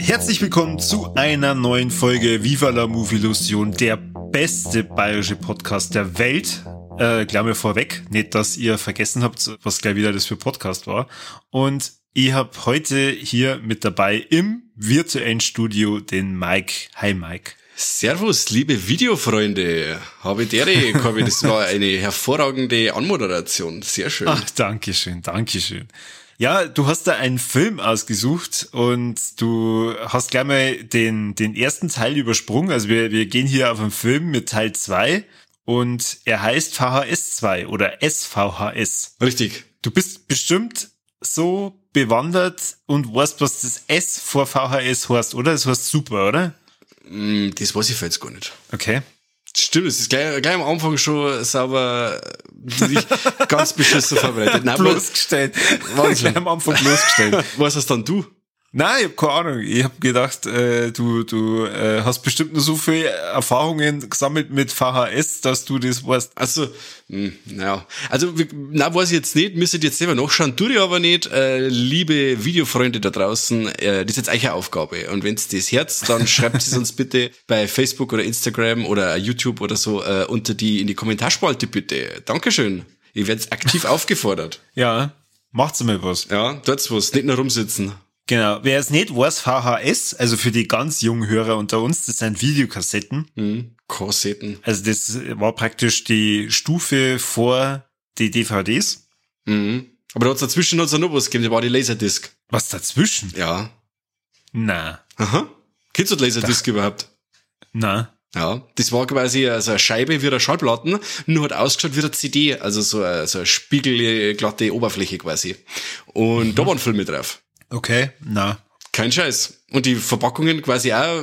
Herzlich willkommen zu einer neuen Folge Viva la Movie Illusion, der beste bayerische Podcast der Welt. Äh, gleich mal vorweg, nicht, dass ihr vergessen habt, was gleich wieder das für Podcast war. Und ich habe heute hier mit dabei im virtuellen Studio den Mike. Hi Mike. Servus, liebe Videofreunde. Habe dere, Corby, das war eine hervorragende Anmoderation. Sehr schön. Ach, danke schön, danke schön. Ja, du hast da einen Film ausgesucht und du hast gleich mal den, den ersten Teil übersprungen. Also wir, wir gehen hier auf einen Film mit Teil 2 und er heißt VHS 2 oder SVHS. Richtig. Du bist bestimmt so bewandert und weißt, was das S vor VHS heißt, oder? Das heißt super, oder? Mm, das weiß ich jetzt gar nicht. Okay. Stimmt, es ist gleich, gleich am Anfang schon sauber ganz beschissen vorbereitet. Nein, bloßgestellt. Wahnsinn. Gleich am Anfang bloßgestellt. Was hast dann du? Nein, ich hab keine Ahnung. Ich hab gedacht, äh, du, du äh, hast bestimmt nur so viele Erfahrungen gesammelt mit VHS, dass du das weißt. Also, mh, naja. Also, na, weiß ich jetzt nicht, müsstet jetzt selber nachschauen, tue ich aber nicht. Äh, liebe Videofreunde da draußen, äh, das ist jetzt eure Aufgabe. Und wenn's das Herz, dann schreibt es uns bitte bei Facebook oder Instagram oder YouTube oder so äh, unter die, in die Kommentarspalte bitte. Dankeschön. Ihr werdet aktiv aufgefordert. Ja, macht's mal was. Ja, tut's was, nicht nur rumsitzen. Genau. Wer es nicht weiß, VHS, also für die ganz jungen Hörer unter uns, das sind Videokassetten. Mhm. Kassetten. Also das war praktisch die Stufe vor die DVDs. Mhm. Aber da hat's dazwischen noch was gegeben, da war die Laserdisc. Was dazwischen? Ja. Na. Aha. Kennst du die Laserdisc da. überhaupt? Na. Ja, das war quasi also eine Scheibe wie eine Schallplatten, nur hat ausgeschaut wie eine CD, also so eine, so eine spiegelglatte Oberfläche quasi. Und mhm. da waren Filme drauf. Okay, na. Kein Scheiß. Und die Verpackungen quasi auch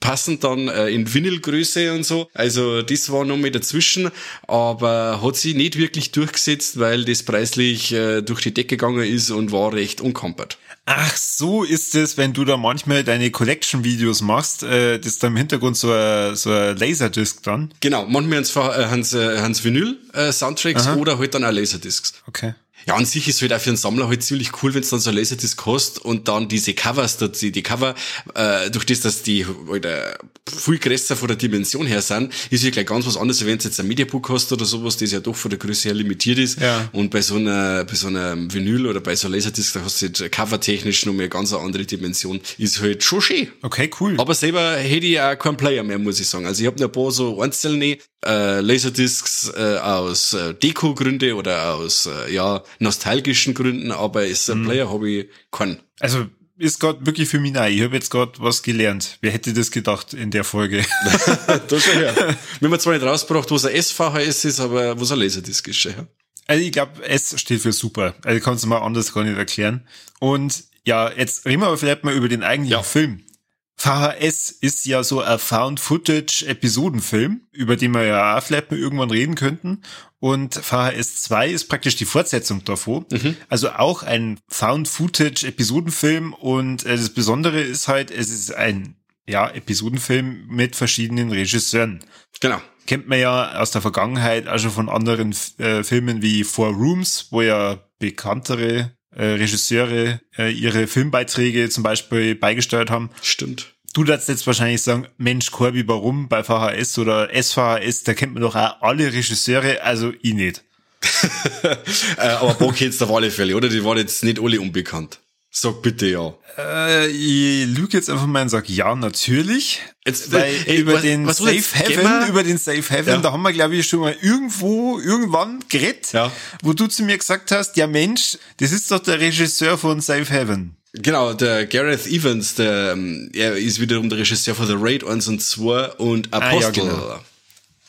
passen dann äh, in Vinylgröße und so. Also das war noch mal dazwischen, aber hat sich nicht wirklich durchgesetzt, weil das preislich äh, durch die Decke gegangen ist und war recht unkampert. Ach, so ist es, wenn du da manchmal deine Collection-Videos machst, äh, das ist da im Hintergrund so ein, so ein Laserdisc dann. Genau, manchmal haben sie äh, Vinyl-Soundtracks äh, oder halt dann auch Laserdiscs. Okay. Ja, an sich ist halt auch für einen Sammler halt ziemlich cool, wenn es dann so ein Laserdisc hast und dann diese Covers dazu, die Cover, äh, durch das, dass die halt äh, viel größer von der Dimension her sind, ist ja gleich ganz was anderes, wenn du jetzt ein Mediabook hast oder sowas, das ja doch von der Größe her limitiert ist. Ja. Und bei so einer, bei so einem Vinyl oder bei so einem Laserdisc, da hast du halt covertechnisch noch eine ganz andere Dimension. Ist halt schon schön. Okay, cool. Aber selber hätte ich auch keinen Player mehr, muss ich sagen. Also ich habe noch ein paar so einzelne äh, Laserdiscs äh, aus äh, Deko-Gründe oder aus, äh, ja, nostalgischen Gründen, aber ist ein mhm. Player habe ich keinen. Also ist gerade wirklich für mich neu. Ich habe jetzt gerade was gelernt. Wer hätte das gedacht in der Folge? da schon her. Wir haben zwar nicht rausgebracht, was ein SVHS ist, aber was ein Laserdisc ist schon her. Also ich glaube, S steht für super. Also kannst du mal anders gar nicht erklären. Und ja, jetzt reden wir aber vielleicht mal über den eigentlichen ja. Film. VHS ist ja so ein Found-Footage-Episodenfilm, über den wir ja auch vielleicht mal irgendwann reden könnten. Und VHS 2 ist praktisch die Fortsetzung davon. Mhm. Also auch ein Found-Footage-Episodenfilm. Und äh, das Besondere ist halt, es ist ein ja, Episodenfilm mit verschiedenen Regisseuren. Genau. Kennt man ja aus der Vergangenheit auch schon von anderen äh, Filmen wie Four Rooms, wo ja bekanntere äh, Regisseure äh, ihre Filmbeiträge zum Beispiel beigesteuert haben. Stimmt. Du darfst jetzt wahrscheinlich sagen, Mensch, Corby, warum bei VHS oder SVHS, da kennt man doch auch alle Regisseure, also ich nicht. äh, aber Bock jetzt auf alle Fälle, oder? Die waren jetzt nicht alle unbekannt. Sag bitte ja. Äh, ich lüge jetzt einfach mal und sag ja, natürlich. Jetzt, Weil ey, über was, den was Safe Heaven, über den Safe Heaven, ja. da haben wir, glaube ich, schon mal irgendwo, irgendwann geredet, ja. wo du zu mir gesagt hast, ja Mensch, das ist doch der Regisseur von Safe Heaven. Genau, der Gareth Evans, der, ähm, er ist wiederum der Regisseur von The Raid 1 und 2 und Apostle. Ah, ja, genau.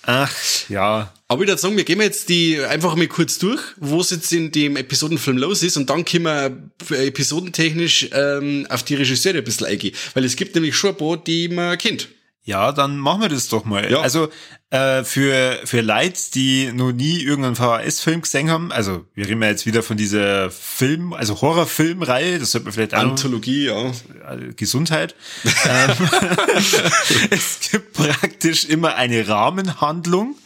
Ach, ja. Aber ich würde sagen, wir gehen jetzt die einfach mal kurz durch, wo es jetzt in dem Episodenfilm los ist und dann können wir episodentechnisch ähm, auf die Regisseure ein bisschen eingehen. Weil es gibt nämlich schon ein paar, die man kennt. Ja, dann machen wir das doch mal. Ja. Also äh, für für Leute, die noch nie irgendeinen VHS-Film gesehen haben, also wir reden ja jetzt wieder von dieser Film, also Horrorfilmreihe, das sollte man vielleicht auch Anthologie, ja. Äh, Gesundheit. Ähm, es gibt praktisch immer eine Rahmenhandlung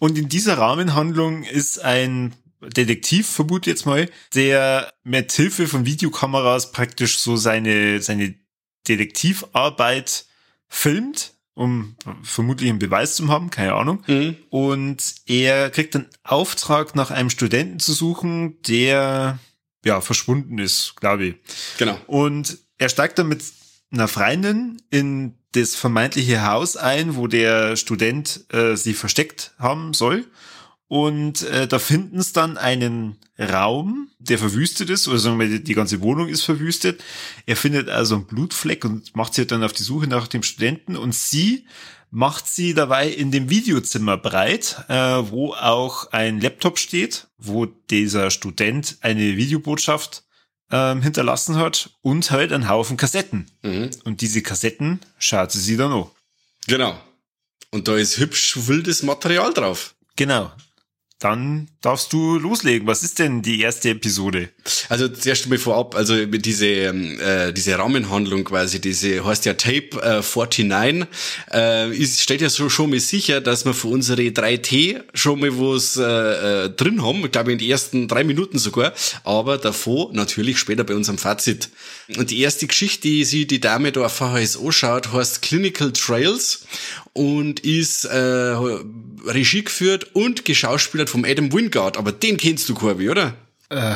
und in dieser Rahmenhandlung ist ein Detektiv, vermute jetzt mal, der mit Hilfe von Videokameras praktisch so seine, seine Detektivarbeit filmt, um vermutlich einen Beweis zu haben, keine Ahnung. Mhm. Und er kriegt einen Auftrag, nach einem Studenten zu suchen, der ja verschwunden ist, glaube ich. Genau. Und er steigt dann mit einer Freundin in das vermeintliche Haus ein, wo der Student äh, sie versteckt haben soll. Und äh, da finden sie dann einen Raum, der verwüstet ist, oder sagen wir, die ganze Wohnung ist verwüstet. Er findet also einen Blutfleck und macht sich dann auf die Suche nach dem Studenten und sie macht sie dabei in dem Videozimmer breit, äh, wo auch ein Laptop steht, wo dieser Student eine Videobotschaft ähm, hinterlassen hat und halt einen Haufen Kassetten. Mhm. Und diese Kassetten schaut sie sich dann an. Genau. Und da ist hübsch wildes Material drauf. Genau dann darfst du loslegen. Was ist denn die erste Episode? Also zuerst mal vorab, also diese ähm, äh, diese Rahmenhandlung quasi, diese heißt ja Tape äh, 49, äh, ist, stellt ja so schon mal sicher, dass wir für unsere 3T schon mal was äh, äh, drin haben, ich glaube in den ersten drei Minuten sogar, aber davor natürlich später bei unserem Fazit. Und die erste Geschichte, die sie die Dame da auf VHS anschaut, heißt Clinical Trails und ist äh, Regie geführt und geschauspielert vom Adam Wingard. Aber den kennst du, Corby, oder? Äh.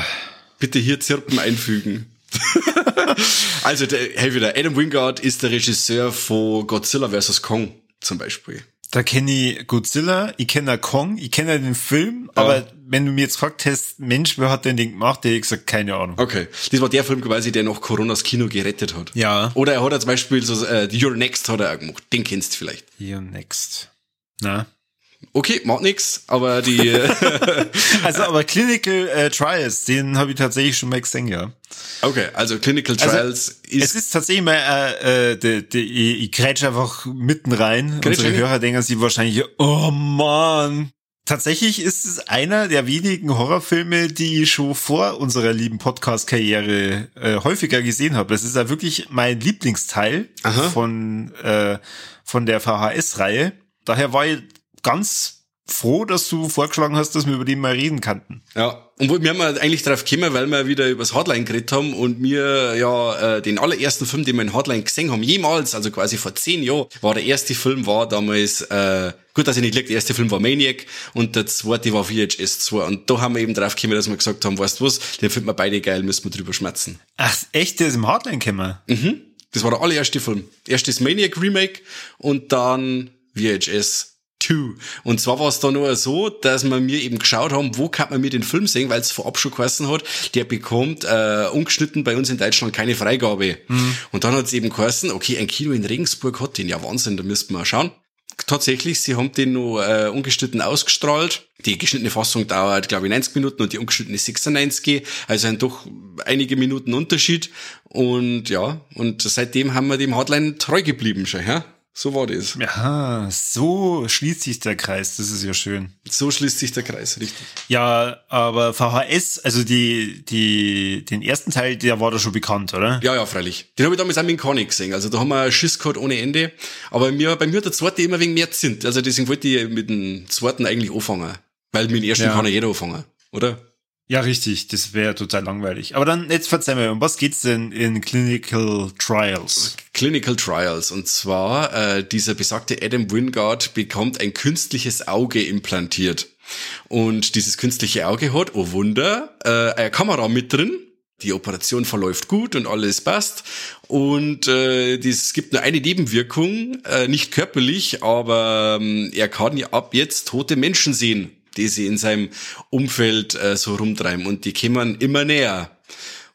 Bitte hier Zirpen einfügen. also, der, hey wieder, Adam Wingard ist der Regisseur von Godzilla vs. Kong zum Beispiel. Da kenne ich Godzilla, ich kenne Kong, ich kenne den Film, ja. aber wenn du mir jetzt gefragt hast, Mensch, wer hat denn den gemacht, hätte ich gesagt, keine Ahnung. Okay. Das war der Film quasi, der noch Coronas Kino gerettet hat. Ja. Oder er hat ja zum Beispiel so, äh, Your Next hat er auch gemacht. Den kennst du vielleicht. Your Next. Na. Okay, macht nix, aber die. also, aber Clinical äh, Trials, den habe ich tatsächlich schon mal gesehen, ja. Okay, also Clinical also, Trials also, ist. Es ist tatsächlich mal, äh, äh, de, de, ich, ich grätsch einfach mitten rein. Grätsch Unsere Hörer denken sich wahrscheinlich, oh man. Tatsächlich ist es einer der wenigen Horrorfilme, die ich schon vor unserer lieben Podcast-Karriere äh, häufiger gesehen habe. Das ist ja wirklich mein Lieblingsteil Aha. von, äh, von der VHS-Reihe. Daher war ich ganz froh, dass du vorgeschlagen hast, dass wir über den mal reden kannten. Ja, und wir haben eigentlich drauf gekommen, weil wir wieder übers Hardline geredet haben und mir ja äh, den allerersten Film, den wir in Hardline gesehen haben, jemals, also quasi vor zehn Jahren, war der erste Film, war damals, äh, gut, dass ich nicht liegt, der erste Film war Maniac und der zweite war VHS 2 und da haben wir eben drauf gekommen, dass wir gesagt haben, weißt du was, den finden wir beide geil, müssen wir drüber schmerzen. Ach, echt, der ist im Hardline gekommen? Mhm. Das war der allererste Film. Erstes Maniac Remake und dann VHS 2. Und zwar war es da nur so, dass wir mir eben geschaut haben, wo kann man mir den Film sehen, weil es vorab schon geheißen hat, der bekommt äh, ungeschnitten bei uns in Deutschland keine Freigabe. Mhm. Und dann hat es eben geheißen, okay, ein Kino in Regensburg hat den, ja Wahnsinn, da müssten wir mal schauen. Tatsächlich, sie haben den nur äh, ungeschnitten ausgestrahlt. Die geschnittene Fassung dauert, glaube ich, 90 Minuten und die ungeschnittene 96. Also ein doch einige Minuten Unterschied. Und ja, und seitdem haben wir dem Hardline treu geblieben schon, ja. So war das. Ja, so schließt sich der Kreis. Das ist ja schön. So schließt sich der Kreis, richtig. Ja, aber VHS, also die, die, den ersten Teil, der war da schon bekannt, oder? Ja, ja, freilich. Den habe ich damals auch mit Konig gesehen. Also da haben wir Schiss gehabt ohne Ende. Aber mir, bei mir hat der zweite immer wegen mehr Zint. Also deswegen wollte ich mit dem zweiten eigentlich anfangen. Weil mit dem ersten ja. kann ja jeder anfangen, oder? Ja, richtig, das wäre total langweilig. Aber dann, jetzt verzeih mir, um was geht's denn in Clinical Trials? Clinical Trials. Und zwar, äh, dieser besagte Adam Wingard bekommt ein künstliches Auge implantiert. Und dieses künstliche Auge hat, oh Wunder, äh, eine Kamera mit drin. Die Operation verläuft gut und alles passt. Und äh, es gibt nur eine Nebenwirkung, äh, nicht körperlich, aber ähm, er kann ja ab jetzt tote Menschen sehen die sie in seinem Umfeld äh, so rumtreiben und die kommen immer näher.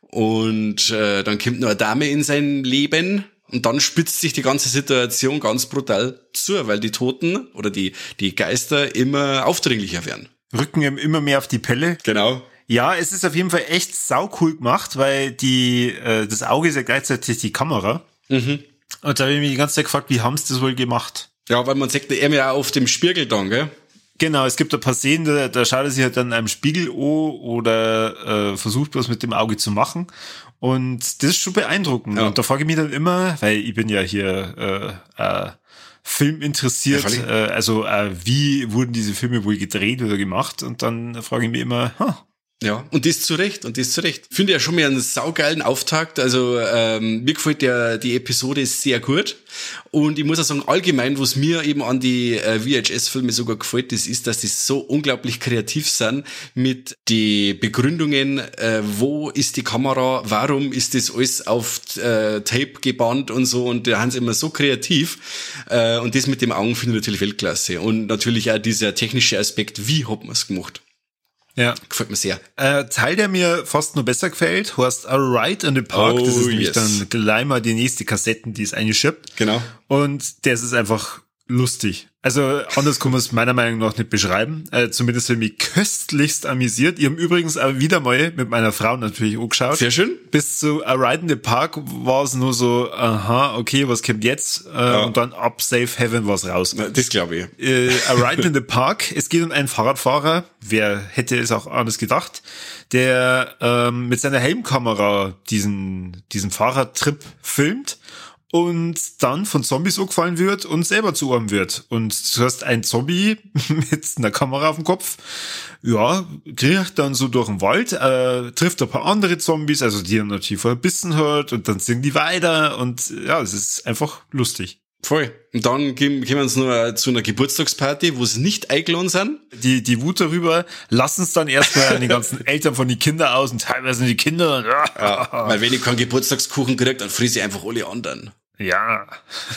Und äh, dann kommt noch eine Dame in sein Leben und dann spitzt sich die ganze Situation ganz brutal zu, weil die Toten oder die, die Geister immer aufdringlicher werden. Rücken immer mehr auf die Pelle. Genau. Ja, es ist auf jeden Fall echt saucool gemacht, weil die, äh, das Auge ist ja gleichzeitig die Kamera. Mhm. Und da habe ich mich die ganze Zeit gefragt, wie haben sie das wohl gemacht? Ja, weil man sagt er mir auch auf dem Spiegel dann, gell? Genau, es gibt ein paar Szenen, da, da schaut er sich halt dann einem Spiegel an oder äh, versucht was mit dem Auge zu machen. Und das ist schon beeindruckend. Ja. Und da frage ich mich dann immer, weil ich bin ja hier äh, äh, Film interessiert, ja, äh, also äh, wie wurden diese Filme wohl gedreht oder gemacht? Und dann frage ich mich immer, huh, ja, und das zu Recht, und das zu Recht. Finde ja schon mal einen saugeilen Auftakt. Also ähm, mir gefällt der die Episode sehr gut. Und ich muss auch sagen, allgemein, was mir eben an die äh, VHS-Filme sogar gefällt, das ist, dass die so unglaublich kreativ sind mit die Begründungen, äh, wo ist die Kamera, warum ist das alles auf äh, Tape gebannt und so. Und da haben sie immer so kreativ. Äh, und das mit dem Augen finde ich natürlich Weltklasse. Und natürlich auch dieser technische Aspekt, wie hat man es gemacht. Ja. Gefällt mir sehr. Äh, Teil, der mir fast nur besser gefällt, heißt A Ride in the Park. Oh, das ist nämlich yes. dann gleich mal die nächste Kassetten, die es eingeschippt. Genau. Und das ist einfach lustig. Also anders kann man es meiner Meinung nach nicht beschreiben. Äh, zumindest habe ich mich köstlichst amüsiert. Ich habe übrigens auch wieder mal mit meiner Frau natürlich angeschaut. Sehr schön. Bis zu A Ride in the Park war es nur so, aha, okay, was kommt jetzt? Äh, ja. Und dann ab Safe Heaven war es raus. Na, das glaube ich. Äh, A Ride in the Park. Es geht um einen Fahrradfahrer. Wer hätte es auch anders gedacht? Der ähm, mit seiner Helmkamera diesen, diesen Fahrradtrip filmt und dann von Zombies angefallen wird und selber zu einem wird. Und du hast ein Zombie mit einer Kamera auf dem Kopf, ja, kriegt dann so durch den Wald, äh, trifft ein paar andere Zombies, also die er natürlich verbissen hat und dann singen die weiter und ja, es ist einfach lustig. Voll. Und dann kommen wir uns nur zu einer Geburtstagsparty, wo sie nicht eingeladen sind. Die, die Wut darüber lassen es dann erstmal an die ganzen Eltern von den Kindern aus und teilweise die Kinder. ja, weil wenn ich keinen Geburtstagskuchen kriege, dann friese ich einfach alle anderen. Ja.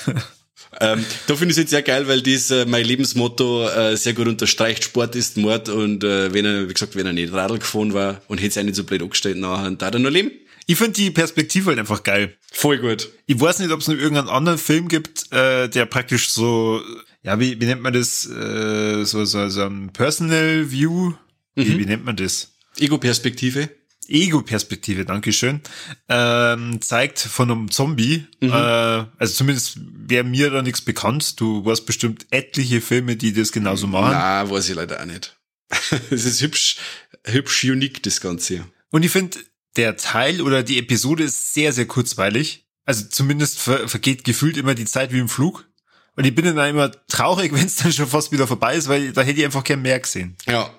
ähm, da finde ich es jetzt sehr geil, weil dies äh, mein Lebensmotto äh, sehr gut unterstreicht. Sport ist Mord und äh, wenn er, wie gesagt, wenn er nicht Radl gefahren war und hätte sich auch nicht so blöd angestellt, nachher, da hat er noch leben. Ich finde die Perspektive halt einfach geil. Voll gut. Ich weiß nicht, ob es noch irgendeinen anderen Film gibt, äh, der praktisch so, ja, wie, wie nennt man das, äh, so, so, so ein Personal View? Mhm. Wie, wie nennt man das? Ego-Perspektive. Ego-Perspektive, Dankeschön, ähm, zeigt von einem Zombie, mhm. äh, also zumindest wäre mir da nichts bekannt. Du warst bestimmt etliche Filme, die das genauso machen. Na, weiß ich leider auch nicht. Es ist hübsch, hübsch unique, das Ganze. Und ich finde, der Teil oder die Episode ist sehr, sehr kurzweilig. Also zumindest ver vergeht gefühlt immer die Zeit wie im Flug. Und ich bin dann immer traurig, wenn es dann schon fast wieder vorbei ist, weil da hätte ich einfach gern mehr gesehen. Ja,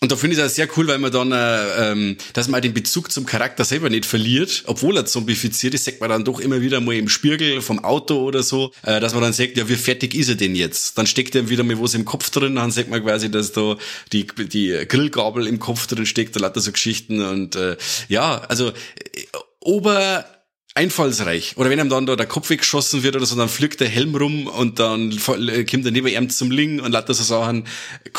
und da finde ich auch sehr cool, weil man dann, äh, ähm, dass man den Bezug zum Charakter selber nicht verliert, obwohl er zombifiziert ist, sagt man dann doch immer wieder mal im Spiegel vom Auto oder so, äh, dass man dann sagt, ja, wie fertig ist er denn jetzt? Dann steckt er wieder mal was im Kopf drin, dann sagt man quasi, dass da die, die Grillgabel im Kopf drin steckt, da lauter so Geschichten und äh, ja, also äh, ober einfallsreich. Oder wenn ihm dann da der Kopf weggeschossen wird oder so, dann fliegt der Helm rum und dann äh, kommt er neben ihm zum Ling und lauter so Sachen.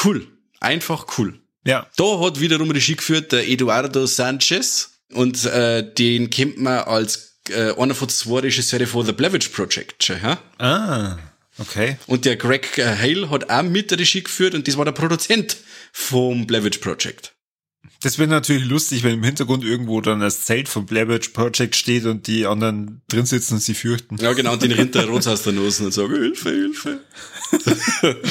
Cool. Einfach cool. Ja. Da hat wiederum Regie geführt der Eduardo Sanchez und äh, den kennt man als äh, einer von zwei Regisseure von The Blavich Project. Ja? Ah, okay. Und der Greg äh, Hale hat auch mit der Regie geführt und das war der Produzent vom Blavich Project. Das wäre natürlich lustig, wenn im Hintergrund irgendwo dann das Zelt vom Blavich Project steht und die anderen drin sitzen und sie fürchten. Ja, genau, und den Rinder rot aus der Nase und sagen, Hilfe, Hilfe.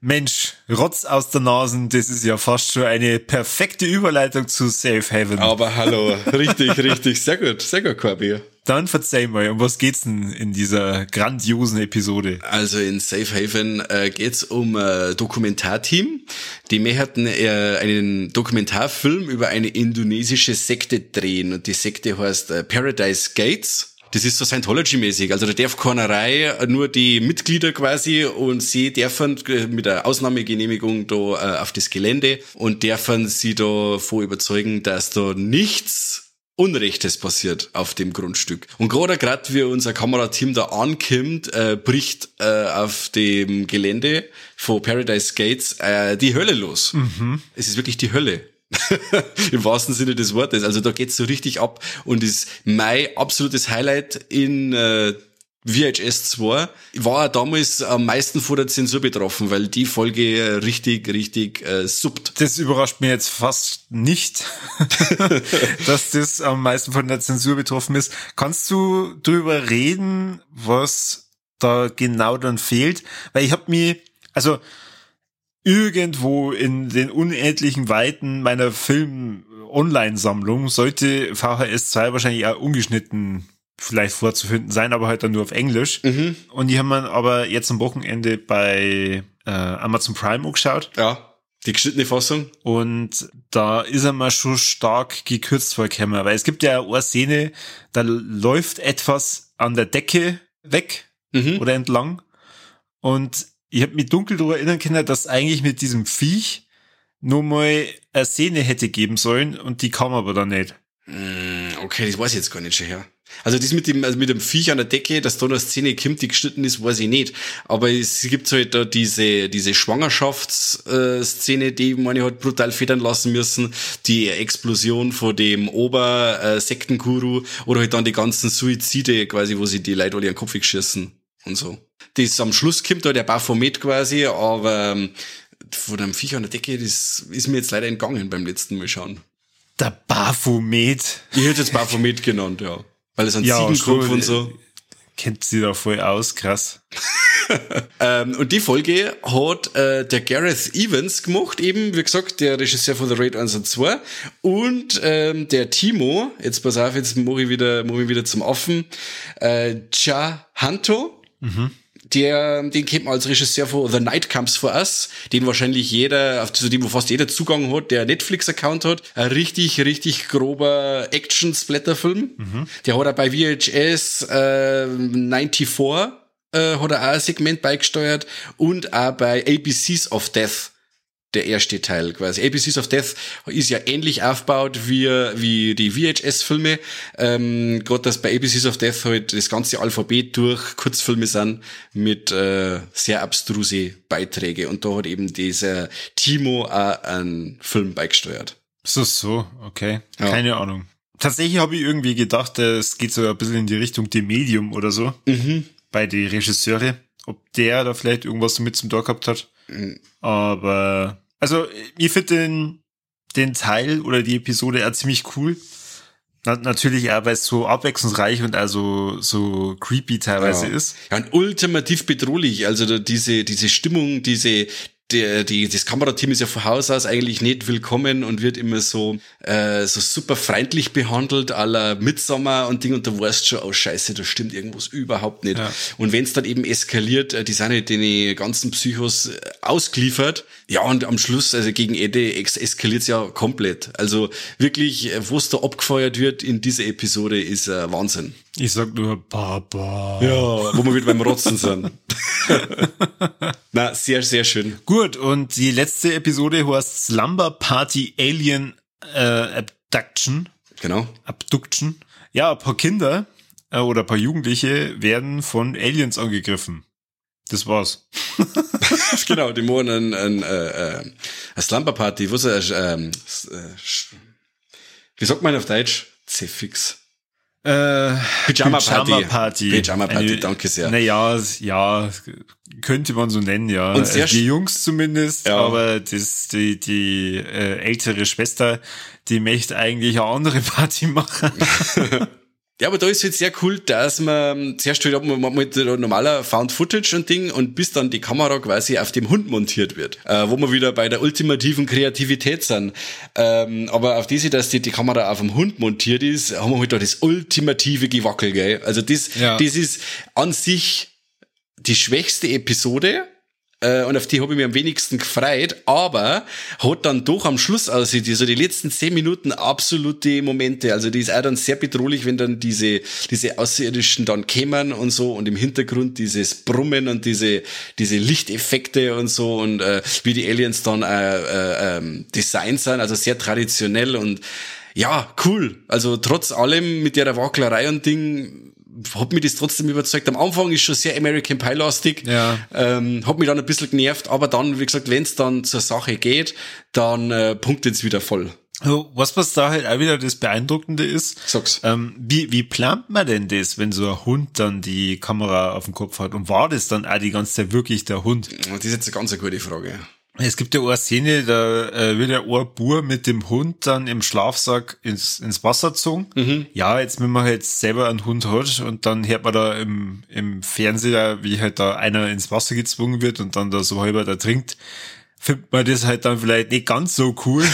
Mensch, Rotz aus der Nase, das ist ja fast schon eine perfekte Überleitung zu Safe Haven. Aber hallo, richtig, richtig, sehr gut, sehr gut, Corby. Dann verzeih mal, um was geht's denn in dieser grandiosen Episode? Also in Safe Haven äh, geht's um ein äh, Dokumentarteam. Die möchten äh, einen Dokumentarfilm über eine indonesische Sekte drehen und die Sekte heißt äh, Paradise Gates. Das ist so Scientology-mäßig. Also da darf keiner Reihe, nur die Mitglieder quasi und sie dürfen mit der Ausnahmegenehmigung da äh, auf das Gelände und dürfen sie da vor überzeugen, dass da nichts Unrechtes passiert auf dem Grundstück. Und gerade gerade wie unser Kamerateam da ankommt, äh, bricht äh, auf dem Gelände von Paradise Gates äh, die Hölle los. Mhm. Es ist wirklich die Hölle. Im wahrsten Sinne des Wortes. Also da geht's so richtig ab und ist mein absolutes Highlight in äh, VHS 2 war damals am meisten vor der Zensur betroffen, weil die Folge richtig, richtig äh, suppt. Das überrascht mir jetzt fast nicht, dass das am meisten von der Zensur betroffen ist. Kannst du drüber reden, was da genau dann fehlt? Weil ich habe mir, also irgendwo in den unendlichen Weiten meiner Film-Online-Sammlung sollte VHS 2 wahrscheinlich auch ungeschnitten vielleicht vorzufinden sein, aber halt dann nur auf Englisch. Mhm. Und die haben man aber jetzt am Wochenende bei äh, Amazon Prime geschaut. Ja. Die geschnittene Fassung. Und da ist er mal schon stark gekürzt vorgekommen, weil es gibt ja eine Szene, da läuft etwas an der Decke weg mhm. oder entlang. Und ich habe mich dunkel darüber erinnern können, dass eigentlich mit diesem Viech nur mal eine Szene hätte geben sollen und die kam aber dann nicht. Mm, okay, das weiß ich jetzt gar nicht schon her. Also das mit dem, also mit dem Viech an der Decke, dass da eine Szene kommt, die geschnitten ist, weiß ich nicht. Aber es gibt halt da diese, diese Schwangerschaftsszene, die meine hat brutal federn lassen müssen. Die Explosion von dem Ober-Sektenguru oder halt dann die ganzen Suizide quasi, wo sie die Leute alle ihren Kopf geschissen und so. Das am Schluss kommt da der Baphomet quasi, aber ähm, von dem Viech an der Decke, das ist mir jetzt leider entgangen beim letzten Mal schauen. Der Baphomet. Ich hätte jetzt Baphomet genannt, ja. Weil es ein ja, Ziegenkopf und so. Kennt sie da voll aus, krass. ähm, und die Folge hat äh, der Gareth Evans gemacht, eben, wie gesagt, der Regisseur von The Raid 1 und 2. Und ähm, der Timo, jetzt pass auf, jetzt mache ich wieder, mach ich wieder zum Affen, äh, Cha Hanto. Mhm der, den kennt man als Regisseur von The Night Comes For Us, den wahrscheinlich jeder, zu dem fast jeder Zugang hat, der Netflix-Account hat. Ein richtig, richtig grober Action-Splatter-Film. Mhm. Der hat er bei VHS äh, 94 äh, hat er auch ein Segment beigesteuert und auch bei ABCs of Death der erste Teil quasi. ABCs of Death ist ja ähnlich aufgebaut wie, wie die VHS-Filme. Ähm, Gerade dass bei ABCs of Death halt das ganze Alphabet durch Kurzfilme sind mit äh, sehr abstruse Beiträge. Und da hat eben dieser Timo auch einen Film beigesteuert. So, so, okay. Ja. Keine Ahnung. Tatsächlich habe ich irgendwie gedacht, es geht so ein bisschen in die Richtung die Medium oder so. Mhm. Bei die Regisseure. Ob der da vielleicht irgendwas damit zum Tor gehabt hat. Mhm. Aber also ich finde den, den Teil oder die Episode ja ziemlich cool. Na, natürlich auch, weil es so abwechslungsreich und also so creepy teilweise ja. ist. Ja, und ultimativ bedrohlich. Also diese, diese Stimmung, diese, der, die, das Kamerateam ist ja von Haus aus eigentlich nicht willkommen und wird immer so, äh, so super freundlich behandelt, aller Mitsommer und Ding, und du weißt schon, oh scheiße, da stimmt irgendwas überhaupt nicht. Ja. Und wenn es dann eben eskaliert, äh, die sind halt den ganzen Psychos äh, ausgeliefert. Ja, und am Schluss, also gegen Ende eskaliert ja komplett. Also wirklich, äh, wo es da abgefeuert wird in dieser Episode, ist äh, Wahnsinn. Ich sag nur Papa. Ja, wo wir wieder beim Rotzen sind. Na, sehr, sehr schön. Gut, und die letzte Episode heißt Slumber Party Alien äh, Abduction. Genau. Abduction. Ja, ein paar Kinder äh, oder ein paar Jugendliche werden von Aliens angegriffen. Das war's. genau, die machen ein, ein, äh, äh, eine Slumber Party. Was, äh, äh, wie sagt man auf Deutsch? C-Fix. Äh, Pyjama Party. Pyjama Party. Pyjama Party, danke sehr. Naja, ja, könnte man so nennen, ja. Und sehr also die Jungs zumindest, ja. aber das, die, die äh, ältere Schwester, die möchte eigentlich eine andere Party machen. Ja, aber da ist jetzt sehr cool, dass man zuerst halt man, man mit normaler Found Footage und Ding und bis dann die Kamera quasi auf dem Hund montiert wird, äh, wo wir wieder bei der ultimativen Kreativität sind. Ähm, aber auf diese, dass die, die Kamera auf dem Hund montiert ist, haben wir halt da das ultimative Gewackel, gell? Also das, ja. das ist an sich die schwächste Episode, und auf die habe ich mich am wenigsten gefreut, aber hat dann doch am Schluss aussieht, also die letzten zehn Minuten absolute Momente. Also die ist auch dann sehr bedrohlich, wenn dann diese, diese Außerirdischen dann kämen und so und im Hintergrund dieses Brummen und diese, diese Lichteffekte und so und äh, wie die Aliens dann äh, äh, ähm, designt sind, also sehr traditionell und ja, cool. Also trotz allem mit der Wacklerei und Ding hat mich das trotzdem überzeugt. Am Anfang ist schon sehr American Pie-lastig. Ja. Ähm, hat mich dann ein bisschen genervt, aber dann, wie gesagt, wenn es dann zur Sache geht, dann äh, punktet es wieder voll. Was, was da halt auch wieder das Beeindruckende ist, Sag's. Ähm, wie, wie plant man denn das, wenn so ein Hund dann die Kamera auf dem Kopf hat? Und war das dann auch die ganze Zeit wirklich der Hund? Das ist jetzt eine ganz gute Frage. Es gibt ja eine Szene, da äh, wird ja ein Bur mit dem Hund dann im Schlafsack ins, ins Wasser gezogen. Mhm. Ja, jetzt wenn man halt selber einen Hund hat und dann hört man da im, im Fernseher, wie halt da einer ins Wasser gezwungen wird und dann da so halber da trinkt findet man das halt dann vielleicht nicht ganz so cool.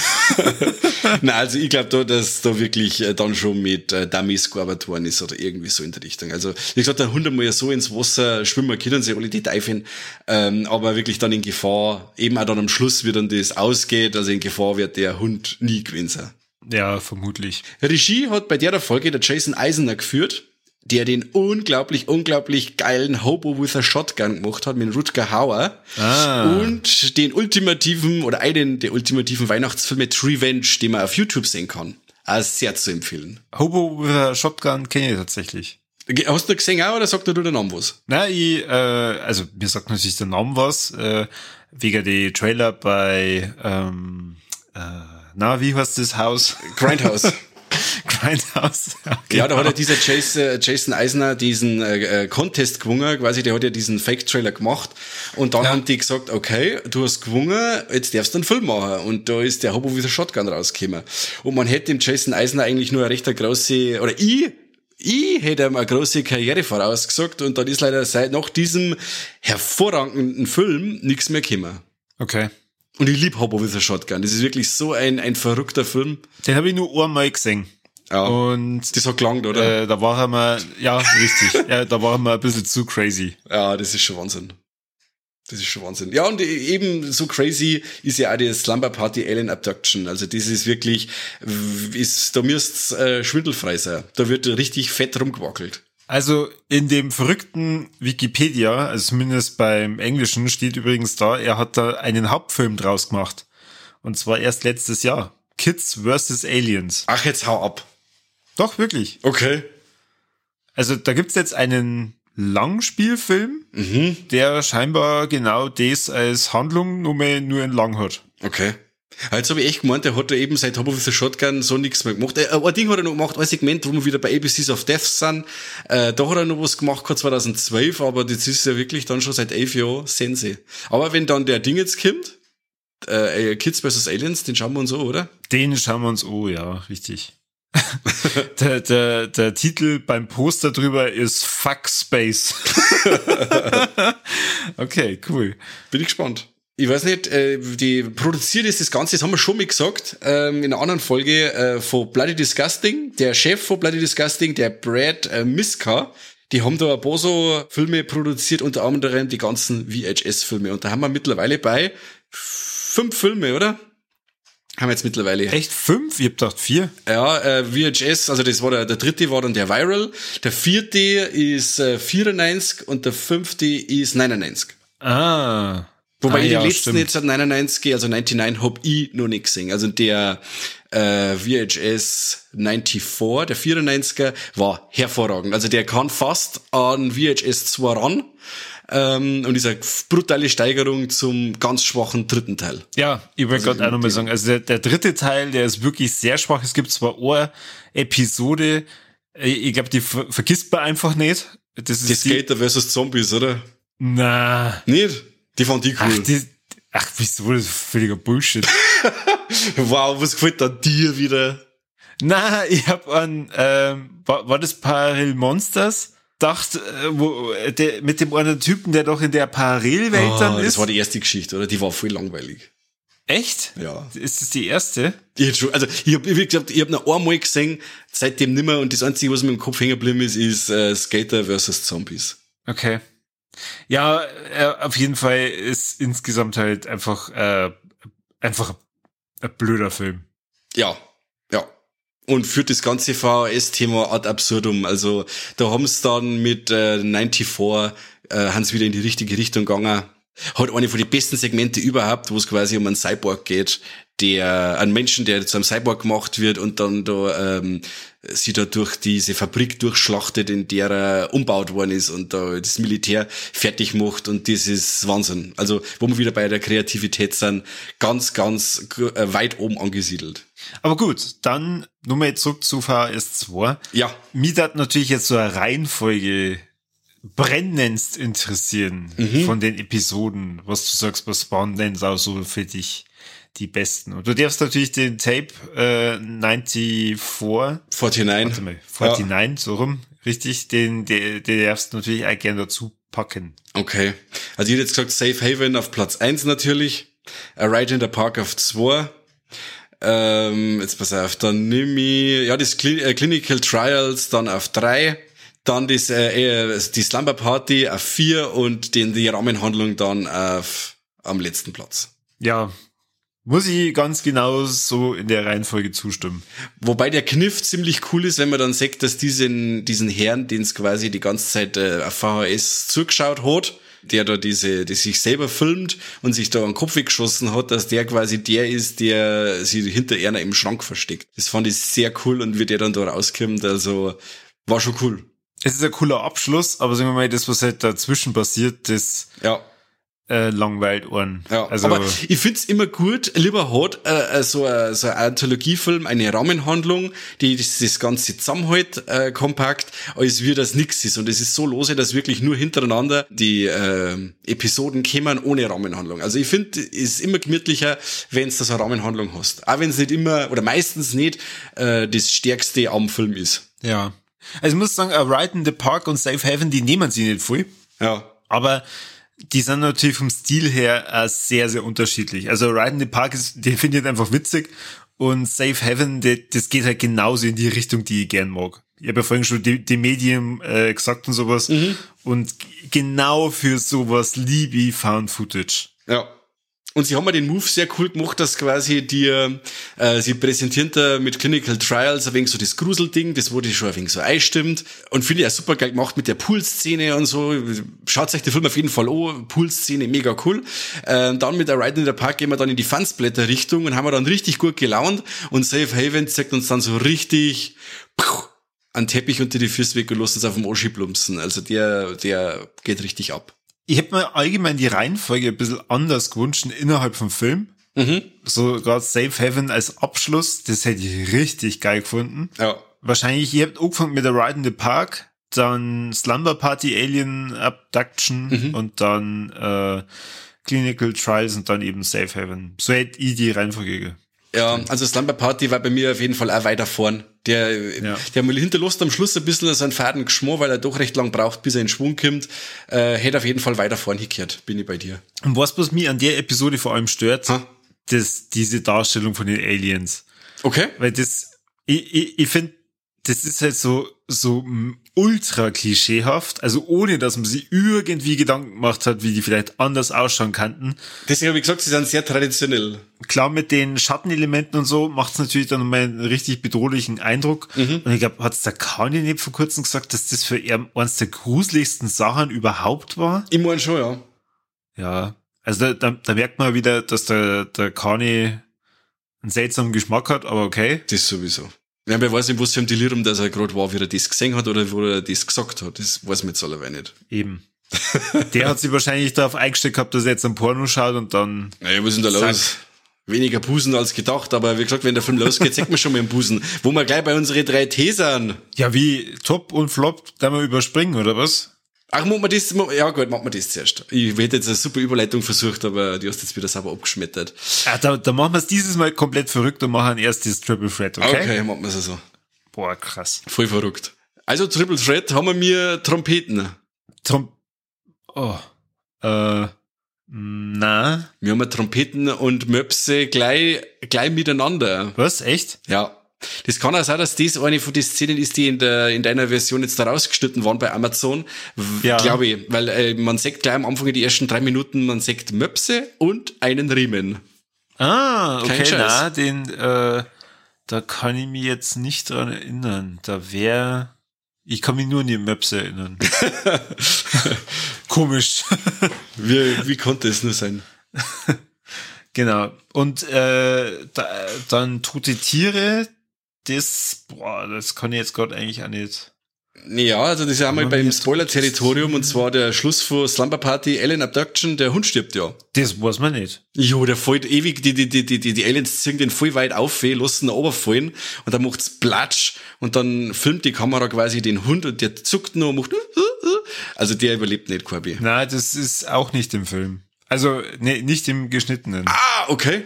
Na, also ich glaube da, dass da wirklich äh, dann schon mit äh, Dummies gearbeitet worden ist oder irgendwie so in der Richtung. Also wie gesagt, der Hund einmal so ins Wasser schwimmen können sie alle die Teifen, ähm, aber wirklich dann in Gefahr, eben auch dann am Schluss, wie dann das ausgeht, also in Gefahr wird der Hund nie gewinnen. Ja, vermutlich. Regie hat bei der Folge der Jason Eisner geführt der den unglaublich, unglaublich geilen Hobo with a Shotgun gemacht hat mit Rutger Hauer. Ah. Und den ultimativen oder einen der ultimativen Weihnachtsfilme Revenge, den man auf YouTube sehen kann. Also sehr zu empfehlen. Hobo with a Shotgun kenne ich tatsächlich. Hast du gesehen auch oder sagt dir der Name was? Nein, ich, äh, also mir sagt natürlich der Name was, äh, wegen die Trailer bei, ähm, äh, na, wie heißt das Haus? Grindhouse. Grindhouse. Okay. Ja, da hat ja dieser Jason, Jason Eisner diesen äh, äh, Contest gewungen, quasi, der hat ja diesen Fake-Trailer gemacht. Und dann ja. haben die gesagt, okay, du hast gewungen, jetzt darfst du einen Film machen. Und da ist der Hobo with a Shotgun rausgekommen. Und man hätte dem Jason Eisner eigentlich nur eine recht große, oder ich ich hätte ihm eine große Karriere vorausgesagt und dann ist leider seit nach diesem hervorragenden Film nichts mehr gekommen. Okay. Und ich liebe Hobo with a Shotgun. Das ist wirklich so ein, ein verrückter Film. Den habe ich nur einmal gesehen. Ja. Und das hat gelangt, oder? Äh, da waren wir, ja, richtig. ja, da waren wir ein bisschen zu crazy. Ja, das ist schon Wahnsinn. Das ist schon Wahnsinn. Ja, und eben so crazy ist ja auch die Slumber Party Alien Abduction. Also das ist wirklich, ist, da müsst äh, schwindelfrei sein. Da wird richtig fett rumgewackelt. Also in dem verrückten Wikipedia, also zumindest beim Englischen, steht übrigens da, er hat da einen Hauptfilm draus gemacht. Und zwar erst letztes Jahr. Kids vs. Aliens. Ach, jetzt hau ab. Doch, wirklich. Okay. Also da gibt's jetzt einen Langspielfilm, mhm. der scheinbar genau das als Handlung nur, mehr, nur in lang hat. Okay. Jetzt habe ich echt gemeint, der hat ja eben seit Hobby with the Shotgun so nichts mehr gemacht. Äh, ein Ding hat er noch gemacht, ein Segment, wo wir wieder bei ABCs of Death sind. Äh, da hat er noch was gemacht, 2012, aber das ist ja wirklich dann schon seit elf Jahren Sense. Aber wenn dann der Ding jetzt kommt, äh, Kids vs. Aliens, den schauen wir uns an, oder? Den schauen wir uns an, ja, richtig. der, der, der Titel beim Poster drüber ist Fuck Space. okay, cool. Bin ich gespannt. Ich weiß nicht, äh, die produziert ist das Ganze, das haben wir schon mal gesagt, ähm, in einer anderen Folge äh, von Bloody Disgusting. Der Chef von Bloody Disgusting, der Brad äh, Miska, die haben da ein paar so Filme produziert, unter anderem die ganzen VHS-Filme. Und da haben wir mittlerweile bei fünf Filme, oder? Haben wir jetzt mittlerweile. Echt fünf? Ich hab gedacht vier. Ja, äh, VHS, also das war der, der dritte war dann der Viral. Der vierte ist äh, 94 und der fünfte ist 99. Ah. Wobei ah, ich ja, den letzten stimmt. jetzt seit 99, also 99 hab ich noch nicht gesehen. Also der äh, VHS 94, der 94er, war hervorragend. Also der kann fast an VHS 2 ran. Ähm, und ist eine brutale Steigerung zum ganz schwachen dritten Teil. Ja, ich wollte Also gerade auch nochmal die- sagen, also der, der dritte Teil, der ist wirklich sehr schwach. Es gibt zwar eine Episode, äh, ich glaube, die ver vergisst man einfach nicht. Das ist Die Skater versus Zombies, oder? Na, Nicht? Die fand ich ach, cool. die, ach, wieso, das ist völliger Bullshit. wow, was gefällt da dir wieder? Na, ich hab an, ähm, war, war das Parallel Monsters? Dacht, äh, wo, äh, der, mit dem einen Typen, der doch in der Parallelwelt Ah, dann das ist. war die erste Geschichte, oder? Die war voll langweilig. Echt? Ja. Ist das die erste? Ich schon, also ich hab, wie gesagt, ich hab noch einmal gesehen, seitdem nimmer und das Einzige, was mir im Kopf hängen geblieben ist, ist äh, Skater versus Zombies. Okay. Ja, äh, auf jeden Fall ist insgesamt halt einfach, äh, einfach ein blöder Film. Ja, ja. Und führt das ganze VHS-Thema ad absurdum. Also da haben sie dann mit äh, 94 äh, haben sie wieder in die richtige Richtung gegangen. Hat eine von den besten Segmente überhaupt, wo es quasi um einen Cyborg geht, der einen Menschen, der zu einem Cyborg gemacht wird und dann da ähm, sie da durch diese Fabrik durchschlachtet, in der er umbaut worden ist und da das Militär fertig macht und das ist Wahnsinn. Also, wo wir wieder bei der Kreativität sind, ganz, ganz äh, weit oben angesiedelt. Aber gut, dann nochmal zurück zu VHS 2. Ja. Mich hat natürlich jetzt so eine Reihenfolge brennendst interessieren mhm. von den Episoden, was du sagst, was waren denn auch so für dich die besten. Und du darfst natürlich den Tape äh, 94 49 warte mal, 49 ja. so rum, richtig, den, den, den darfst du natürlich auch gerne dazu packen. Okay. Also ich hätte jetzt gesagt Safe Haven auf Platz eins natürlich, A Ride in the Park auf zwei ähm, jetzt pass auf, dann nimm ich, ja, das Cl äh, Clinical Trials dann auf drei dann das, äh, die Slumber Party auf vier und den, die Rahmenhandlung dann auf, am letzten Platz. Ja, muss ich ganz genau so in der Reihenfolge zustimmen. Wobei der Kniff ziemlich cool ist, wenn man dann sagt, dass diesen, diesen Herrn, den es quasi die ganze Zeit äh, auf VHS zugeschaut hat, der da diese, die sich selber filmt und sich da einen Kopf weggeschossen hat, dass der quasi der ist, der sie hinter einer im Schrank versteckt. Das fand ich sehr cool und wie der dann da rauskommt, also war schon cool. Es ist ein cooler Abschluss, aber sagen wir mal, das, was halt dazwischen passiert, das ja äh, langweilt Ohren. Ja, also, aber ich find's immer gut, lieber hat äh, äh so, äh, so ein Anthologiefilm eine Rahmenhandlung, die das, das Ganze zusammenhält, äh, kompakt, als wie das nix ist. Und es ist so lose, dass wirklich nur hintereinander die äh, Episoden kämen ohne Rahmenhandlung. Also ich finde, es ist immer gemütlicher, wenn du so eine Rahmenhandlung hast. Auch wenn es nicht immer, oder meistens nicht, äh, das Stärkste am Film ist. Ja. Also ich muss sagen, A Ride in the Park und Safe Haven, die nehmen sie nicht voll. Ja. Aber die sind natürlich vom Stil her äh, sehr, sehr unterschiedlich. Also Ride in the Park ist, den finde ich einfach witzig und Safe Heaven, die, das geht halt genauso in die Richtung, die ich gern mag. Ich habe ja vorhin schon die, die Medien äh, gesagt und sowas. Mhm. Und genau für sowas liebe ich Found Footage. Ja. Und sie haben mir den Move sehr cool gemacht, dass quasi dir, äh, sie präsentieren da mit Clinical Trials ein wenig so das Gruselding, das wurde schon ein wenig so einstimmt. Und finde ich auch super geil gemacht mit der Pool-Szene und so. Schaut euch den Film auf jeden Fall an. Pool-Szene, mega cool. Äh, dann mit der Ride in the Park gehen wir dann in die Fansblätter-Richtung und haben wir dann richtig gut gelaunt. Und Safe Haven zeigt uns dann so richtig, puh, einen Teppich unter die Füße weg und lässt uns auf dem Oschi plumpsen. Also der, der geht richtig ab ich hätte mir allgemein die Reihenfolge ein bisschen anders gewünscht innerhalb vom Film. Mhm. So gerade Safe Heaven als Abschluss, das hätte ich richtig geil gefunden. Ja. Wahrscheinlich, ihr habt angefangen mit der Ride in the Park, dann Slumber Party Alien Abduction mhm. und dann äh, Clinical Trials und dann eben Safe Heaven. So hätte ich die Reihenfolge ja, also Slumber Party war bei mir auf jeden Fall auch weiter vorn. Der, ja. der mal hinterlässt am Schluss ein bisschen so einen faden Geschmack, weil er doch recht lang braucht, bis er in Schwung kommt. Äh, hätte auf jeden Fall weiter vorn gekehrt, bin ich bei dir. Und was, was mich an der Episode vor allem stört, ha? das, diese Darstellung von den Aliens. Okay. Weil das, ich, ich, ich finde, das ist halt so, so ultra klischeehaft, also ohne, dass man sich irgendwie Gedanken gemacht hat, wie die vielleicht anders ausschauen könnten. Deswegen habe ich gesagt, sie sind sehr traditionell. Klar, mit den Schattenelementen und so macht es natürlich dann mal einen richtig bedrohlichen Eindruck. Mhm. Und ich glaube, hat es der Kanye nicht vor kurzem gesagt, dass das für er eines der gruseligsten Sachen überhaupt war? Ich meine schon, ja. Ja, also da, da, da merkt man wieder, dass der, der Kanye einen seltsamen Geschmack hat, aber okay. Das sowieso. Ja, wer weiß nicht, was für ein Delirium dass er gerade war, wie er das gesehen hat oder wo er das gesagt hat. Das weiß man jetzt allerweil nicht. Eben. Der hat sich wahrscheinlich darauf eingestellt gehabt, dass er jetzt ein Porno schaut und dann. Naja, was ist denn da los? Weniger Busen als gedacht, aber wie gesagt, wenn der Film losgeht, zeigt man schon mal einen Busen. Wo wir gleich bei unsere drei Thesen. Ja, wie Top und Flop, da mal überspringen, oder was? Ach, machen wir das, ja gut, machen wir das zuerst. Ich hätte jetzt eine super Überleitung versucht, aber die hast jetzt wieder sauber abgeschmettert. Ja, da, da machen wir es dieses Mal komplett verrückt und machen erst das Triple Threat, okay? Okay, machen wir es so. Boah, krass. Voll verrückt. Also Triple Threat haben wir mir Trompeten. Trom oh. Äh, na. Wir haben Trompeten und Möpse gleich, gleich miteinander. Was? Echt? Ja. Das kann auch sein, dass das eine von den Szenen ist, die in, der, in deiner Version jetzt da rausgeschnitten waren bei Amazon. Ja. Glaube ich. Weil äh, man sagt gleich am Anfang in die ersten drei Minuten, man sagt Möpse und einen Riemen. Ah, okay, na, den, äh, da kann ich mich jetzt nicht dran erinnern. Da wäre, ich kann mich nur an die Möpse erinnern. Komisch. wie, wie konnte es nur sein? Genau. Und äh, da, dann tote Tiere, das, boah, das kann ich jetzt gerade eigentlich auch nicht. Ja, also das ist ja einmal beim Spoiler-Territorium und zwar der Schluss von Slumber Party, Alien Abduction, der Hund stirbt ja. Das weiß man nicht. Jo, der fällt ewig, die, die, die, die, die Aliens ziehen den voll weit auf, lassen ihn runterfallen und dann macht's Platsch und dann filmt die Kamera quasi den Hund und der zuckt nur und macht, also der überlebt nicht, Corby. Nein, das ist auch nicht im Film. Also, ne, nicht im geschnittenen. Ah, okay.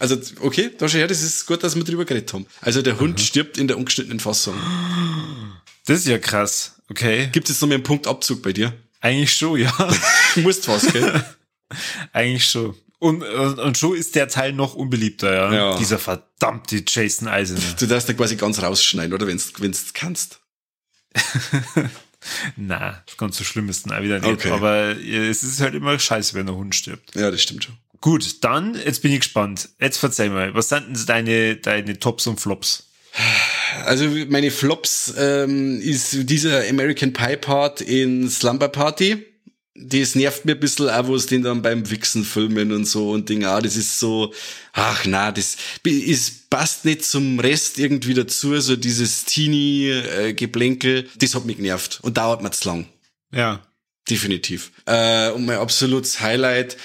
Also, okay, da schon her, das ist gut, dass wir drüber geredet haben. Also der Hund mhm. stirbt in der ungeschnittenen Fassung. Das ist ja krass. Okay. Gibt es noch mehr einen Punktabzug bei dir? Eigentlich schon, ja. Musst was, gell? Eigentlich schon. Und, und, und schon ist der Teil noch unbeliebter, ja. ja. Dieser verdammte Jason Eisner. Du darfst da quasi ganz rausschneiden, oder? Wenn's, wenn's kannst. Na, ganz so schlimm ist dann auch wieder nicht. Okay. Aber es ist halt immer scheiße, wenn der Hund stirbt. Ja, das stimmt schon. Gut, dann, jetzt bin ich gespannt. Jetzt verzeih mal, was sind denn deine, deine Tops und Flops? Also meine Flops ähm, ist dieser American Pie Part in Slumber Party. Das nervt mir ein bisschen auch, wo es den dann beim Wichsen filmen und so und Ding auch. Das ist so, ach na, das ist, passt nicht zum Rest irgendwie dazu, so dieses Teenie-Geplänkel. Das hat mich genervt und dauert mir zu lang. Ja. Definitiv. Äh, und mein absolutes Highlight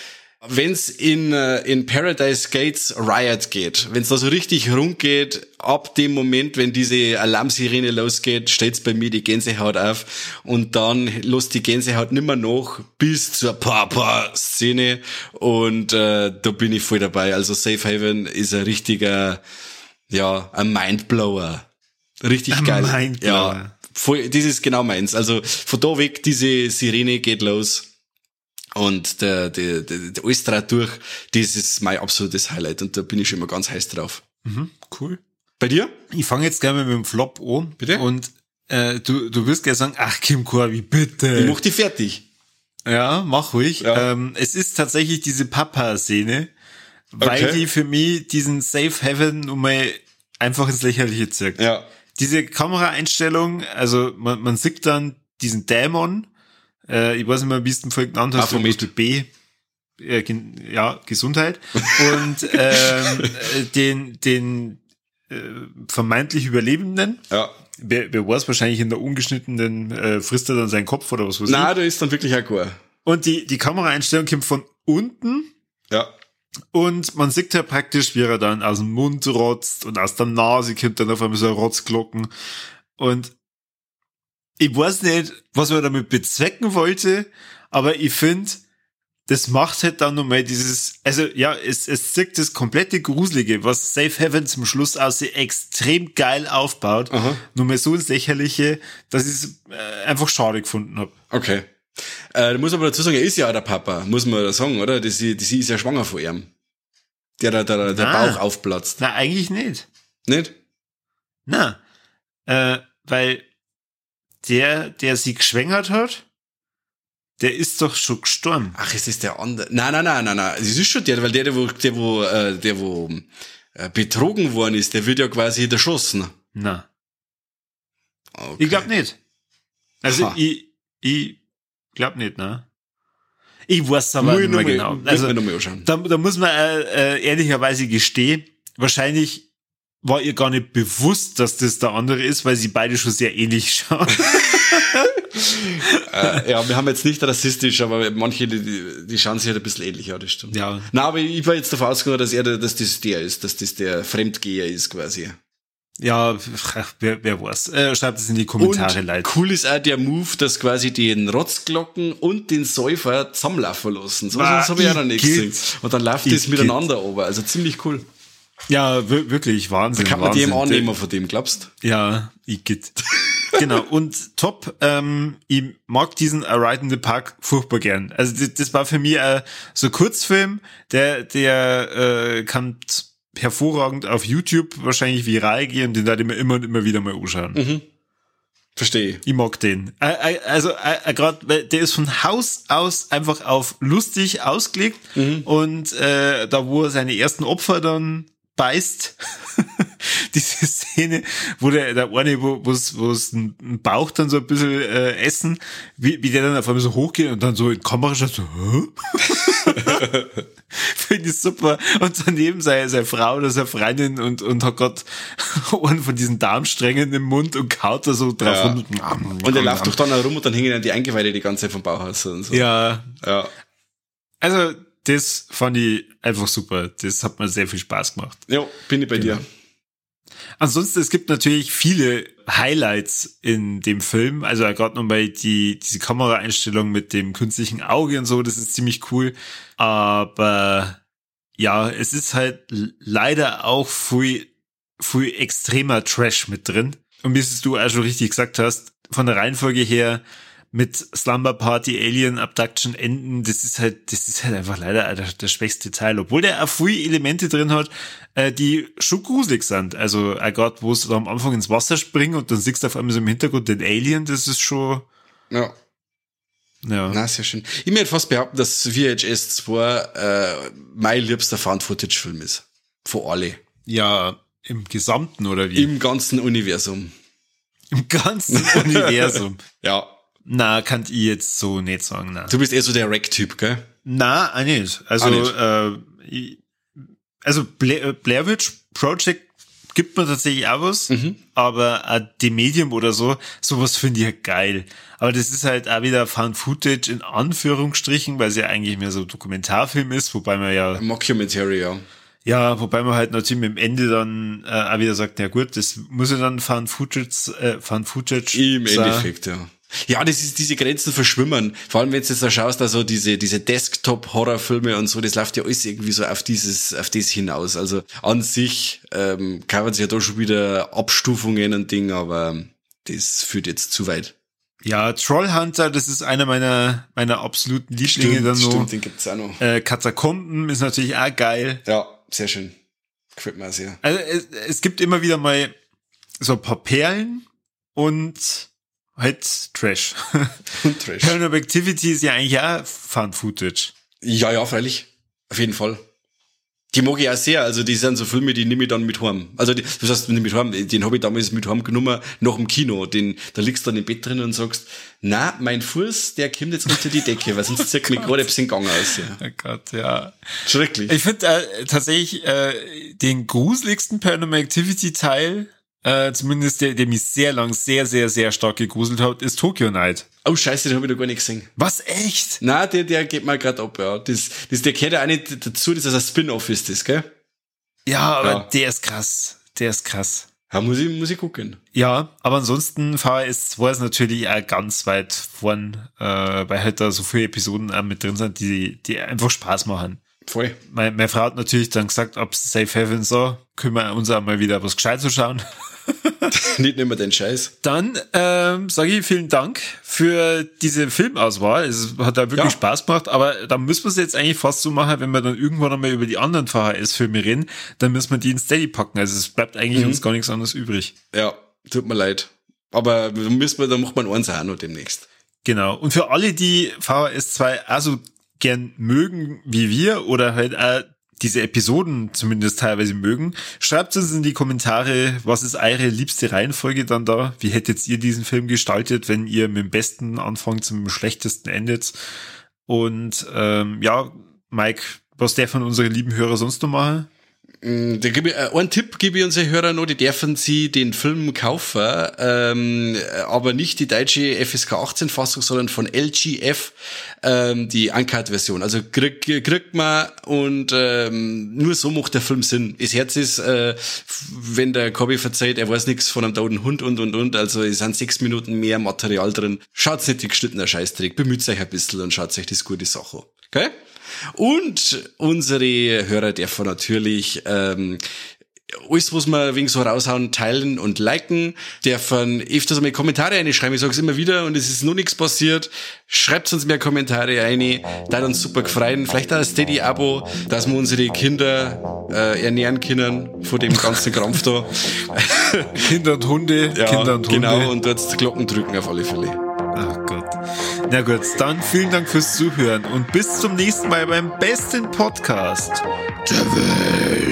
wenn's in, äh, in Paradise Gates Riot geht, wenn's da so richtig rund geht, ab dem Moment, wenn diese Alarmsirene losgeht, stellt's bei mir die Gänsehaut auf und dann lässt die Gänsehaut nimmer noch bis zur Papa-Szene und äh, da bin ich voll dabei. Also Safe Haven ist ein richtiger, ja, ein Mindblower. Richtig ein geil. Mindblower. Ja, voll, das ist genau meins. Also von da weg, diese Sirene geht los und der, der, der, der alles durch, das ist mein absolutes Highlight und da bin ich schon immer ganz heiß drauf. Mhm, cool. Bei dir? Ich fange jetzt gerne mit dem Flop an. Bitte? Und äh, du, du wirst gerne sagen, ach Kim Corby, bitte. Ich mach die fertig. Ja, mach ruhig. Ja. Ähm, es ist tatsächlich diese Papa-Szene, weil okay. die für mich diesen Safe Heaven nun mal einfach ins Lächerliche zirkt. Ja. Diese Kameraeinstellung, also man, man sieht dann diesen Dämon, äh, ich weiß nicht mehr, wie es den vorhin genannt hast, mit B. Äh, ja, Gesundheit. Und ähm, äh, den, den äh, vermeintlich Überlebenden. Ja. Wer, wer weiß, wahrscheinlich in der ungeschnittenen äh, frisst er dann seinen Kopf oder was weiß Na, ich. da ist dann wirklich ein Chor. Und die, die Kameraeinstellung kommt von unten. Ja. Und man sieht ja praktisch, wie er dann aus dem Mund rotzt und aus der Nase kommt dann auf einmal so Rotzglocken. Und ich weiß nicht, was man damit bezwecken wollte, aber ich finde, das macht halt dann nochmal dieses, also ja, es, es zeigt das komplette Gruselige, was Safe Heaven zum Schluss aus extrem geil aufbaut, Aha. nur mal so ins Lächerliche, dass ich es äh, einfach schade gefunden habe. Okay. Äh, du musst aber dazu sagen, er ist ja auch der Papa, muss man da sagen, oder? Die, die, sie ist ja schwanger von ihm. Der, der, der, der Bauch aufplatzt. Na, eigentlich nicht. Nicht? Na, äh, weil der, der sie geschwängert hat, der ist doch schon gestorben. Ach, es ist der andere. Nein, nein, nein, nein, nein. Es ist schon der, weil der, der wo, der wo, äh, der wo äh, betrogen worden ist, der wird ja quasi erschossen. Na. Okay. Ich glaub nicht. Also Aha. ich, ich glaub nicht, ne? Ich weiß aber nicht mehr genau. Also, da, da muss man äh, äh, ehrlicherweise gestehen, wahrscheinlich war ihr gar nicht bewusst, dass das der andere ist, weil sie beide schon sehr ähnlich schauen. äh, ja, wir haben jetzt nicht rassistisch, aber manche, die, die schauen sich halt ein bisschen ähnlich, ja, das stimmt. Ja. Na, aber ich war jetzt davon ausgegangen, dass er, dass das der ist, dass das der Fremdgeher ist, quasi. Ja, wer, wer weiß. Äh, schreibt es in die Kommentare, und Leute. Cool ist auch der Move, dass quasi den Rotzglocken und den Säufer zusammenlaufen lassen. So was habe ich auch noch nicht gesehen. Und dann läuft das miteinander over. Also ziemlich cool. Ja, wirklich Wahnsinn. Da kann man Wahnsinn. dem annehmen von dem, glaubst? Ja, ich geht. genau. Und top, ähm, ich mag diesen A Ride in the Park furchtbar gern. Also das, das war für mich äh, so Kurzfilm, der, der äh, kann hervorragend auf YouTube wahrscheinlich viral gehen, den werde ich mir immer und immer wieder mal anschauen. Mhm. Verstehe. Ich mag den. Also gerade, der ist von Haus aus einfach auf lustig ausgelegt mhm. und äh, da wo er seine ersten Opfer dann beißt, diese Szene, wo der, der eine, wo es wo es ein Bauch dann so ein bisschen äh, essen, wie, wie der dann auf einmal so hochgeht und dann so in Kamera schaut, so? Finde ich super. Und daneben seine, seine Frau oder seine Freundin und, und hat gerade einen von diesen Darmsträngen im Mund und kaut da so drauf. Ja. Und, und er läuft doch dann herum und dann hängen dann die Eingeweide die ganze Zeit vom Bauch aus und so. Ja. Ja. Also, das fand ich einfach super. Das hat mir sehr viel Spaß gemacht. Ja, bin ich bei genau. dir. Ansonsten, es gibt natürlich viele Highlights in dem Film. Also gerade nochmal die, diese Kameraeinstellung mit dem künstlichen Auge und so, das ist ziemlich cool. Aber ja, es ist halt leider auch viel, viel extremer Trash mit drin. Und wie es du auch schon richtig gesagt hast, von der Reihenfolge her, mit Slumber Party, Alien Abduction enden, das ist halt, das ist halt einfach leider der, der schwächste Teil, obwohl der auch viele Elemente drin hat, äh, die schon gruselig sind. Also, äh, gerade wo es am Anfang ins Wasser springen und dann siehst du auf einmal so im Hintergrund den Alien, das ist schon. Ja. Ja. Na, sehr schön. Ich möchte fast behaupten, dass VHS 2 äh, mein liebster Found-Footage-Film ist. Von alle. Ja, im Gesamten oder wie? Im ganzen Universum. Im ganzen Universum. ja. Na, kann ich jetzt so nicht sagen. Na. Du bist eher so der Rack-Typ, gell? Na, nicht. Also, nicht. Äh, also Blair, Blair Witch Project gibt mir tatsächlich auch was, mhm. aber äh, die Medium oder so, sowas finde ich halt geil. Aber das ist halt auch wieder Found Footage in Anführungsstrichen, weil es ja eigentlich mehr so Dokumentarfilm ist, wobei man ja. Mockumentary, ja. Ja, wobei man halt natürlich mit dem Ende dann äh, auch wieder sagt, ja gut, das muss ja dann Found Footage, äh, Found Footage Im sein. Endeffekt, ja. Ja, das ist diese Grenzen verschwimmen. Vor allem, wenn du jetzt da schaust, also diese, diese Desktop-Horrorfilme und so, das läuft ja alles irgendwie so auf dieses, auf das hinaus. Also an sich ähm, kann man sich ja da schon wieder Abstufungen und Ding, aber das führt jetzt zu weit. Ja, Trollhunter, das ist einer meiner, meiner absoluten Lieblinge stimmt, dann noch. Stimmt, den gibt's auch noch. Äh, Katakomben ist natürlich auch geil. Ja, sehr schön. Gefällt mir sehr. Also es, es gibt immer wieder mal so ein paar Perlen und halt Trash. Und Trash. Paranormal Activity ist ja eigentlich auch Fun-Footage. Ja, ja, freilich. Auf jeden Fall. Die mag ich auch sehr. Also, die sind so Filme, die nehme ich dann mit heim. Also, die, du sagst, mit heim, den habe ich damals mit heim genommen, nach dem Kino. Den, da liegst du dann im Bett drin und sagst, na, mein Fuß, der kommt jetzt unter die Decke, weil sonst zirkt mich gerade ein bisschen Gang aus. Ja. Oh Gott, ja. Schrecklich. Ich finde äh, tatsächlich äh, den gruseligsten Paranormal Activity Teil äh, zumindest der, der mich sehr lang, sehr, sehr, sehr stark gegruselt hat, ist Tokyo Night. Oh scheiße, den habe ich noch gar nicht gesehen. Was, echt? Na, der, der geht mal grad ab, ja. Das, das, der gehört ja auch nicht dazu, dass das ein Spin-off ist, das, gell? Ja, aber ja. der ist krass. Der ist krass. Ja, muss ich, muss ich gucken. Ja, aber ansonsten VHS 2 ist natürlich auch ganz weit vorn, äh, weil halt da so viele Episoden auch mit drin sind, die, die einfach Spaß machen. Voll. Meine, meine Frau hat natürlich dann gesagt, ob Safe Heaven so, können wir uns auch mal wieder was gescheit zu schauen. Nicht mehr den Scheiß. Dann ähm, sage ich vielen Dank für diese Filmauswahl. Es hat da wirklich ja. Spaß gemacht, aber da müssen wir es jetzt eigentlich fast so machen, wenn wir dann irgendwann einmal über die anderen VHS-Filme reden, dann müssen wir die in Steady packen. Also es bleibt eigentlich mhm. uns gar nichts anderes übrig. Ja, tut mir leid. Aber müssen wir, da macht man eins auch noch demnächst. Genau. Und für alle, die VHS 2 also gern mögen wie wir oder halt auch diese Episoden zumindest teilweise mögen. Schreibt uns in die Kommentare, was ist eure liebste Reihenfolge dann da? Wie hättet ihr diesen Film gestaltet, wenn ihr mit dem besten anfangt zum schlechtesten endet? Und ähm, ja, Mike, was der von unseren lieben Hörer sonst noch machen? Mm, da gebe ich, äh, einen Tipp gebe ich unseren Hörern noch, die dürfen sie den Film kaufen, ähm, aber nicht die deutsche FSK 18 Fassung, sondern von LGF, ähm, die Uncut-Version. Also kriegt krieg man und ähm, nur so macht der Film Sinn. Das Herz ist, äh, wenn der Kobi verzeiht, er weiß nichts von einem toten Hund und und und, also es sind sechs Minuten mehr Material drin. Schaut's nicht die geschnittene Scheißdreck, bemüht euch ein bisschen und schaut euch das gute Sache. Okay? Und unsere Hörer dürfen natürlich ähm, alles, was wir wegen so raushauen, teilen und liken. Dürfen öfters einmal Kommentare reinschreiben. Ich sage es immer wieder und es ist noch nichts passiert. Schreibt uns mehr Kommentare rein. Da uns super gefreien. Vielleicht auch ein Steady-Abo, dass wir unsere Kinder äh, ernähren können von dem ganzen Krampf da. Kinder und Hunde. Ja, Kinder und. Hunde. Genau, und dort Glocken drücken auf alle Fälle. Ach Gott. Na gut, dann vielen Dank fürs Zuhören und bis zum nächsten Mal beim besten Podcast der Welt.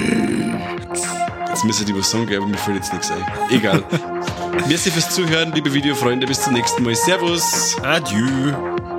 Jetzt müsste ich was sagen, aber mir fällt jetzt nichts ein. Egal. Merci fürs Zuhören, liebe Videofreunde. Bis zum nächsten Mal. Servus. Adieu.